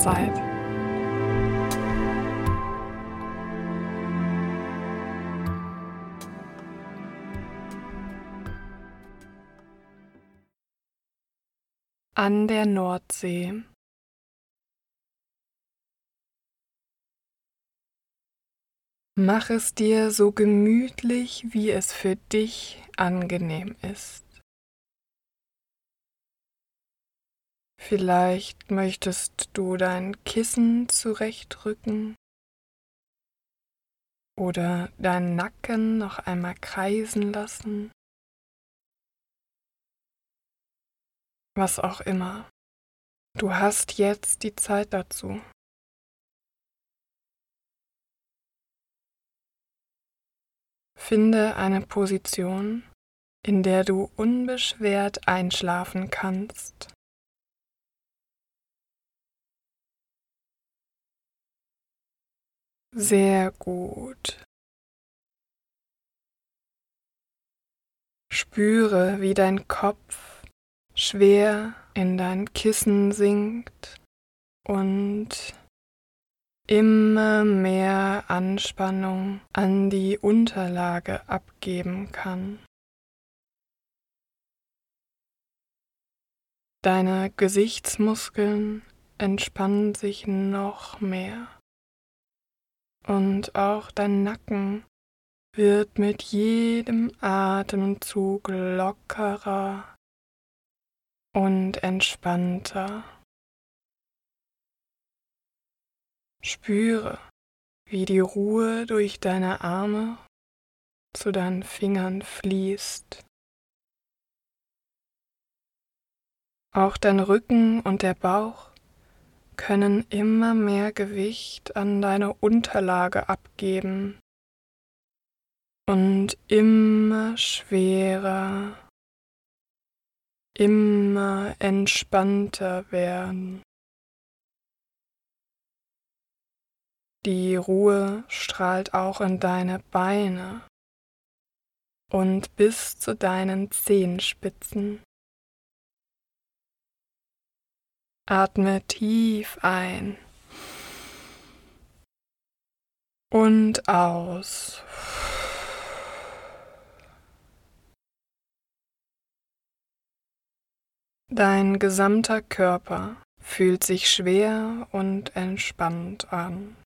Sommerzeit. An der Nordsee. Mach es dir so gemütlich, wie es für dich angenehm ist. Vielleicht möchtest du dein Kissen zurechtrücken oder deinen Nacken noch einmal kreisen lassen. Was auch immer. Du hast jetzt die Zeit dazu. Finde eine Position, in der du unbeschwert einschlafen kannst. Sehr gut. Spüre, wie dein Kopf schwer in dein Kissen sinkt und immer mehr Anspannung an die Unterlage abgeben kann. Deine Gesichtsmuskeln entspannen sich noch mehr und auch dein Nacken wird mit jedem Atemzug lockerer und entspannter. Spüre, wie die Ruhe durch deine Arme zu deinen Fingern fließt. Auch dein Rücken und der Bauch können immer mehr Gewicht an deine Unterlage abgeben und immer schwerer, immer entspannter werden. Die Ruhe strahlt auch in deine Beine und bis zu deinen Zehenspitzen. Atme tief ein und aus. Dein gesamter Körper fühlt sich schwer und entspannt an.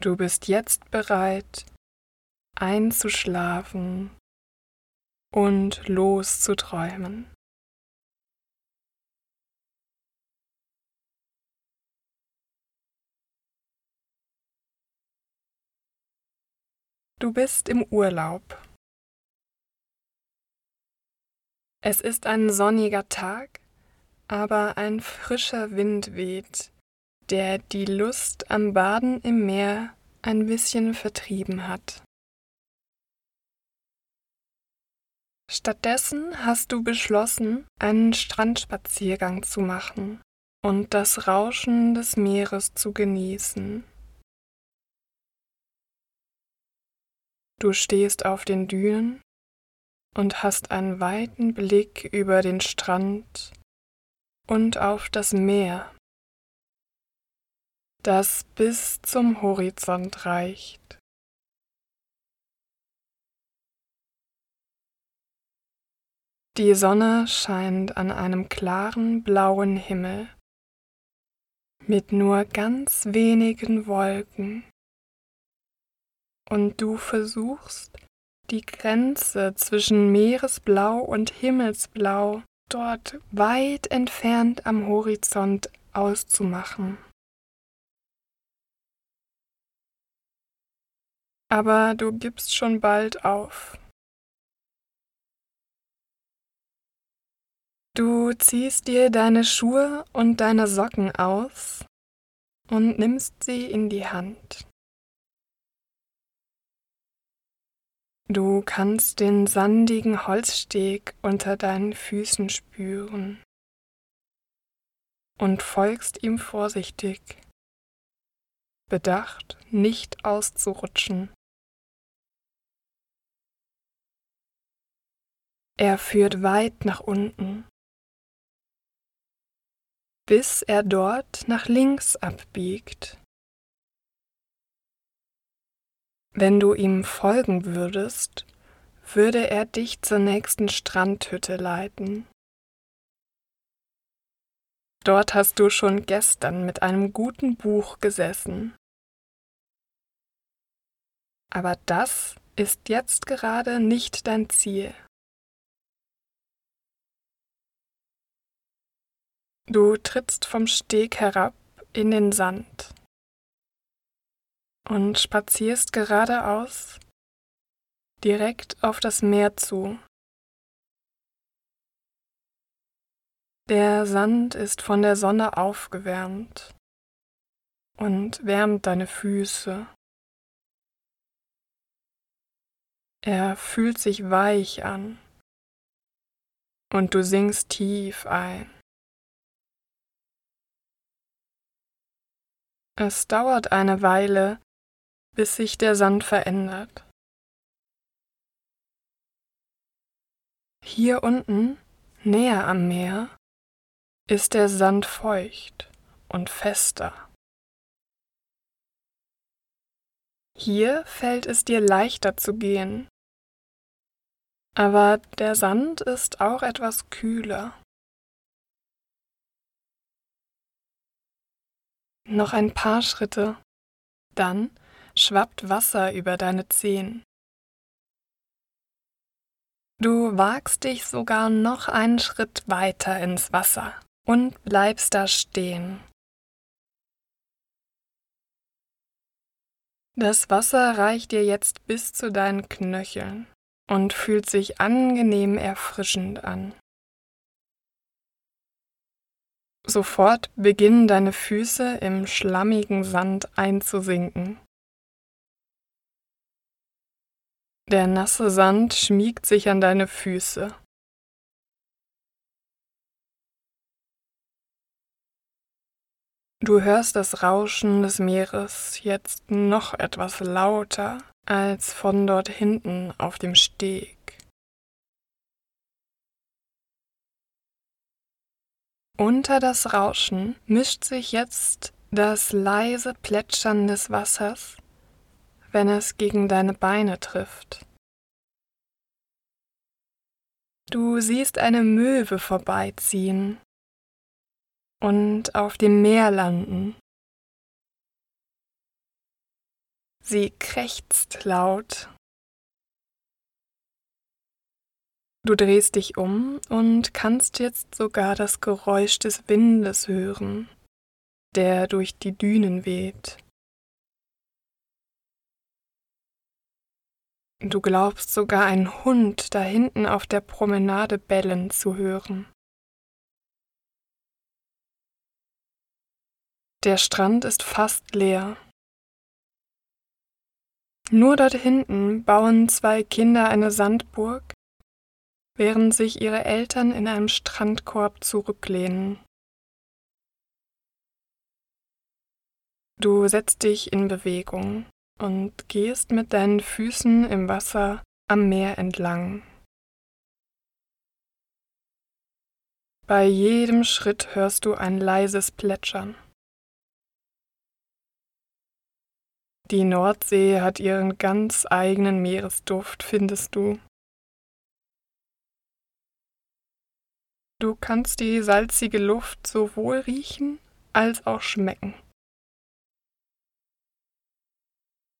Du bist jetzt bereit, einzuschlafen und loszuträumen. Du bist im Urlaub. Es ist ein sonniger Tag, aber ein frischer Wind weht der die Lust am Baden im Meer ein bisschen vertrieben hat. Stattdessen hast du beschlossen, einen Strandspaziergang zu machen und das Rauschen des Meeres zu genießen. Du stehst auf den Dünen und hast einen weiten Blick über den Strand und auf das Meer das bis zum Horizont reicht. Die Sonne scheint an einem klaren blauen Himmel mit nur ganz wenigen Wolken und du versuchst, die Grenze zwischen Meeresblau und Himmelsblau dort weit entfernt am Horizont auszumachen. aber du gibst schon bald auf. Du ziehst dir deine Schuhe und deine Socken aus und nimmst sie in die Hand. Du kannst den sandigen Holzsteg unter deinen Füßen spüren und folgst ihm vorsichtig, bedacht, nicht auszurutschen. Er führt weit nach unten. bis er dort nach links abbiegt. Wenn du ihm folgen würdest, würde er dich zur nächsten Strandhütte leiten. Dort hast du schon gestern mit einem guten Buch gesessen. Aber das ist jetzt gerade nicht dein Ziel. Du trittst vom Steg herab in den Sand und spazierst geradeaus direkt auf das Meer zu. Der Sand ist von der Sonne aufgewärmt und wärmt deine Füße. Er fühlt sich weich an und du sinkst tief ein. Es dauert eine Weile, bis sich der Sand verändert. Hier unten, näher am Meer, ist der Sand feucht und fester. Hier fällt es dir leichter zu gehen, aber der Sand ist auch etwas kühler. Noch ein paar Schritte, dann schwappt Wasser über deine Zehen. Du wagst dich sogar noch einen Schritt weiter ins Wasser und bleibst da stehen. Das Wasser reicht dir jetzt bis zu deinen Knöcheln und fühlt sich angenehm erfrischend an. Sofort beginnen deine Füße im schlammigen Sand einzusinken. Der nasse Sand schmiegt sich an deine Füße. Du hörst das Rauschen des Meeres jetzt noch etwas lauter als von dort hinten auf dem Steg. Unter das Rauschen mischt sich jetzt das leise Plätschern des Wassers, wenn es gegen deine Beine trifft. Du siehst eine Möwe vorbeiziehen und auf dem Meer landen. Sie krächzt laut Du drehst dich um und kannst jetzt sogar das Geräusch des Windes hören, der durch die Dünen weht. Du glaubst sogar einen Hund da hinten auf der Promenade bellen zu hören. Der Strand ist fast leer. Nur dort hinten bauen zwei Kinder eine Sandburg während sich ihre Eltern in einem Strandkorb zurücklehnen. Du setzt dich in Bewegung und gehst mit deinen Füßen im Wasser am Meer entlang. Bei jedem Schritt hörst du ein leises Plätschern. Die Nordsee hat ihren ganz eigenen Meeresduft, findest du. Du kannst die salzige Luft sowohl riechen als auch schmecken.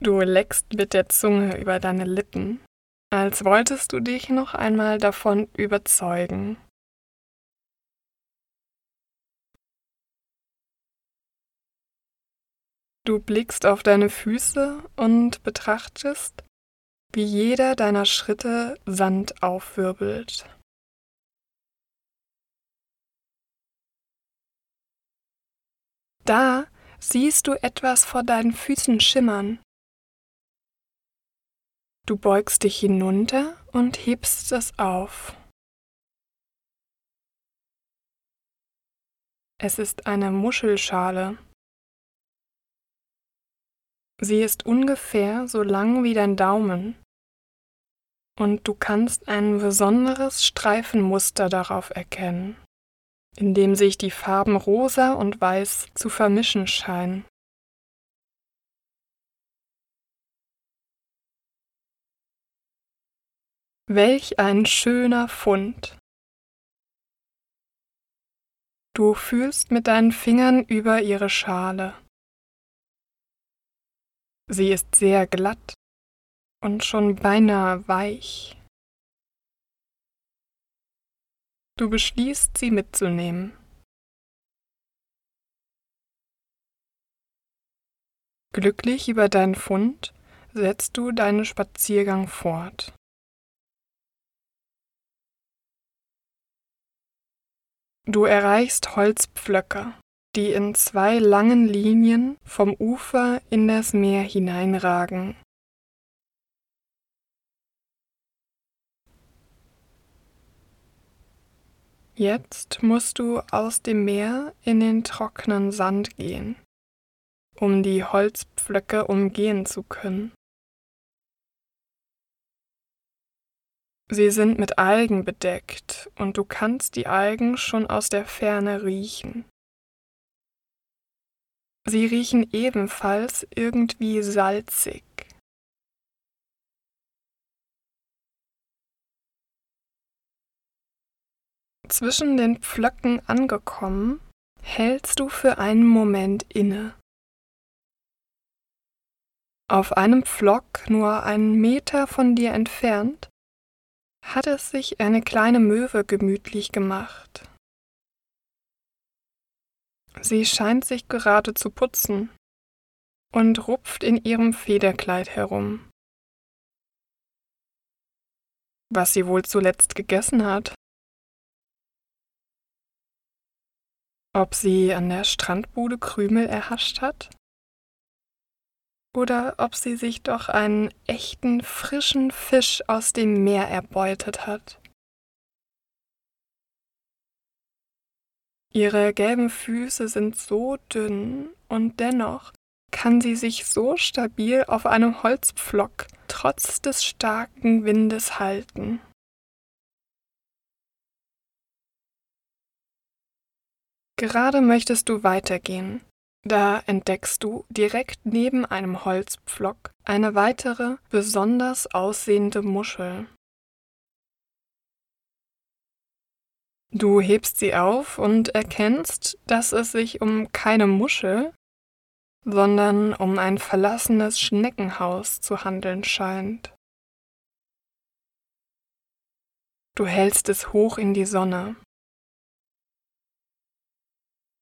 Du leckst mit der Zunge über deine Lippen, als wolltest du dich noch einmal davon überzeugen. Du blickst auf deine Füße und betrachtest, wie jeder deiner Schritte Sand aufwirbelt. Da siehst du etwas vor deinen Füßen schimmern. Du beugst dich hinunter und hebst es auf. Es ist eine Muschelschale. Sie ist ungefähr so lang wie dein Daumen und du kannst ein besonderes Streifenmuster darauf erkennen in dem sich die Farben rosa und weiß zu vermischen scheinen. Welch ein schöner Fund. Du fühlst mit deinen Fingern über ihre Schale. Sie ist sehr glatt und schon beinahe weich. Du beschließt, sie mitzunehmen. Glücklich über deinen Fund setzt du deinen Spaziergang fort. Du erreichst Holzpflöcke, die in zwei langen Linien vom Ufer in das Meer hineinragen. Jetzt musst du aus dem Meer in den trockenen Sand gehen, um die Holzpflöcke umgehen zu können. Sie sind mit Algen bedeckt und du kannst die Algen schon aus der Ferne riechen. Sie riechen ebenfalls irgendwie salzig. Zwischen den Pflöcken angekommen, hältst du für einen Moment inne. Auf einem Pflock nur einen Meter von dir entfernt hat es sich eine kleine Möwe gemütlich gemacht. Sie scheint sich gerade zu putzen und rupft in ihrem Federkleid herum. Was sie wohl zuletzt gegessen hat. Ob sie an der Strandbude Krümel erhascht hat? Oder ob sie sich doch einen echten frischen Fisch aus dem Meer erbeutet hat. Ihre gelben Füße sind so dünn und dennoch kann sie sich so stabil auf einem Holzpflock trotz des starken Windes halten. Gerade möchtest du weitergehen. Da entdeckst du direkt neben einem Holzpflock eine weitere, besonders aussehende Muschel. Du hebst sie auf und erkennst, dass es sich um keine Muschel, sondern um ein verlassenes Schneckenhaus zu handeln scheint. Du hältst es hoch in die Sonne.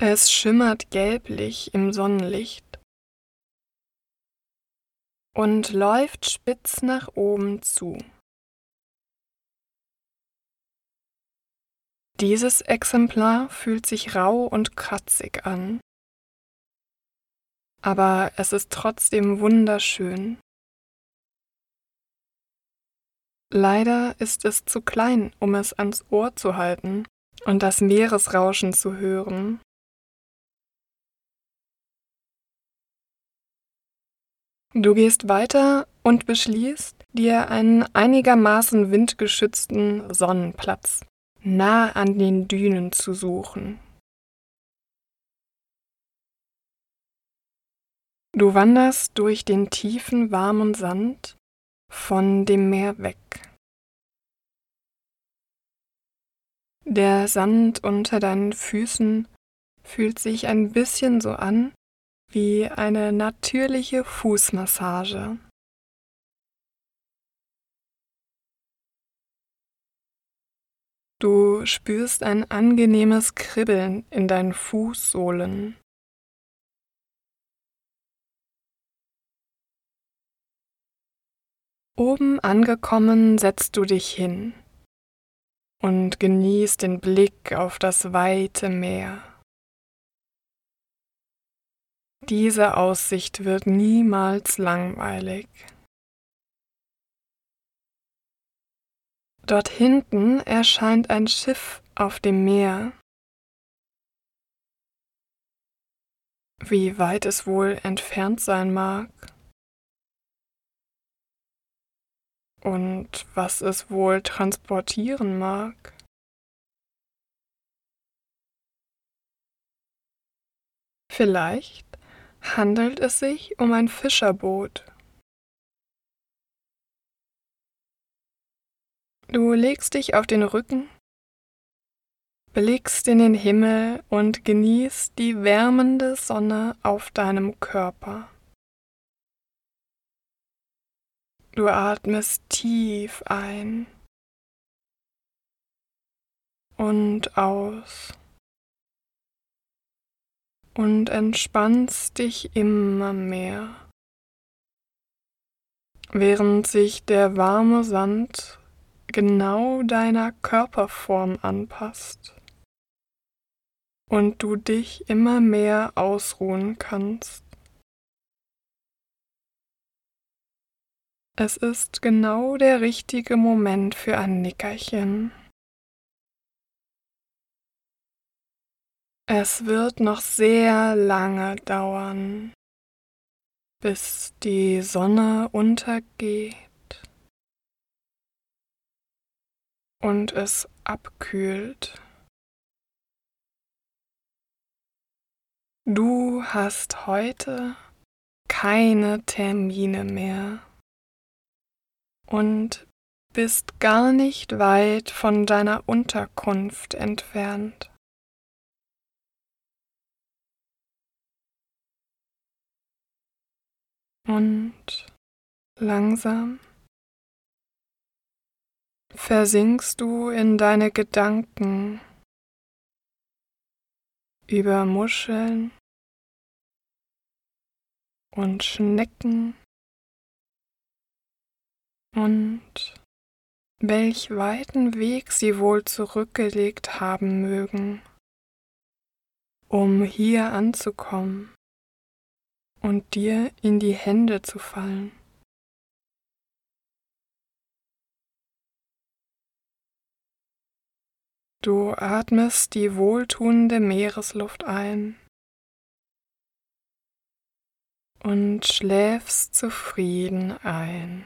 Es schimmert gelblich im Sonnenlicht und läuft spitz nach oben zu. Dieses Exemplar fühlt sich rau und kratzig an, aber es ist trotzdem wunderschön. Leider ist es zu klein, um es ans Ohr zu halten und das Meeresrauschen zu hören. Du gehst weiter und beschließt, dir einen einigermaßen windgeschützten Sonnenplatz nah an den Dünen zu suchen. Du wanderst durch den tiefen, warmen Sand von dem Meer weg. Der Sand unter deinen Füßen fühlt sich ein bisschen so an, wie eine natürliche Fußmassage. Du spürst ein angenehmes Kribbeln in deinen Fußsohlen. Oben angekommen setzt du dich hin und genießt den Blick auf das weite Meer. Diese Aussicht wird niemals langweilig. Dort hinten erscheint ein Schiff auf dem Meer. Wie weit es wohl entfernt sein mag. Und was es wohl transportieren mag. Vielleicht handelt es sich um ein Fischerboot. Du legst dich auf den Rücken, blickst in den Himmel und genießt die wärmende Sonne auf deinem Körper. Du atmest tief ein und aus und entspannst dich immer mehr, während sich der warme Sand genau deiner Körperform anpasst und du dich immer mehr ausruhen kannst. Es ist genau der richtige Moment für ein Nickerchen. Es wird noch sehr lange dauern, bis die Sonne untergeht und es abkühlt. Du hast heute keine Termine mehr und bist gar nicht weit von deiner Unterkunft entfernt. Und langsam versinkst du in deine Gedanken über Muscheln und Schnecken und welch weiten Weg sie wohl zurückgelegt haben mögen, um hier anzukommen und dir in die Hände zu fallen. Du atmest die wohltuende Meeresluft ein und schläfst zufrieden ein.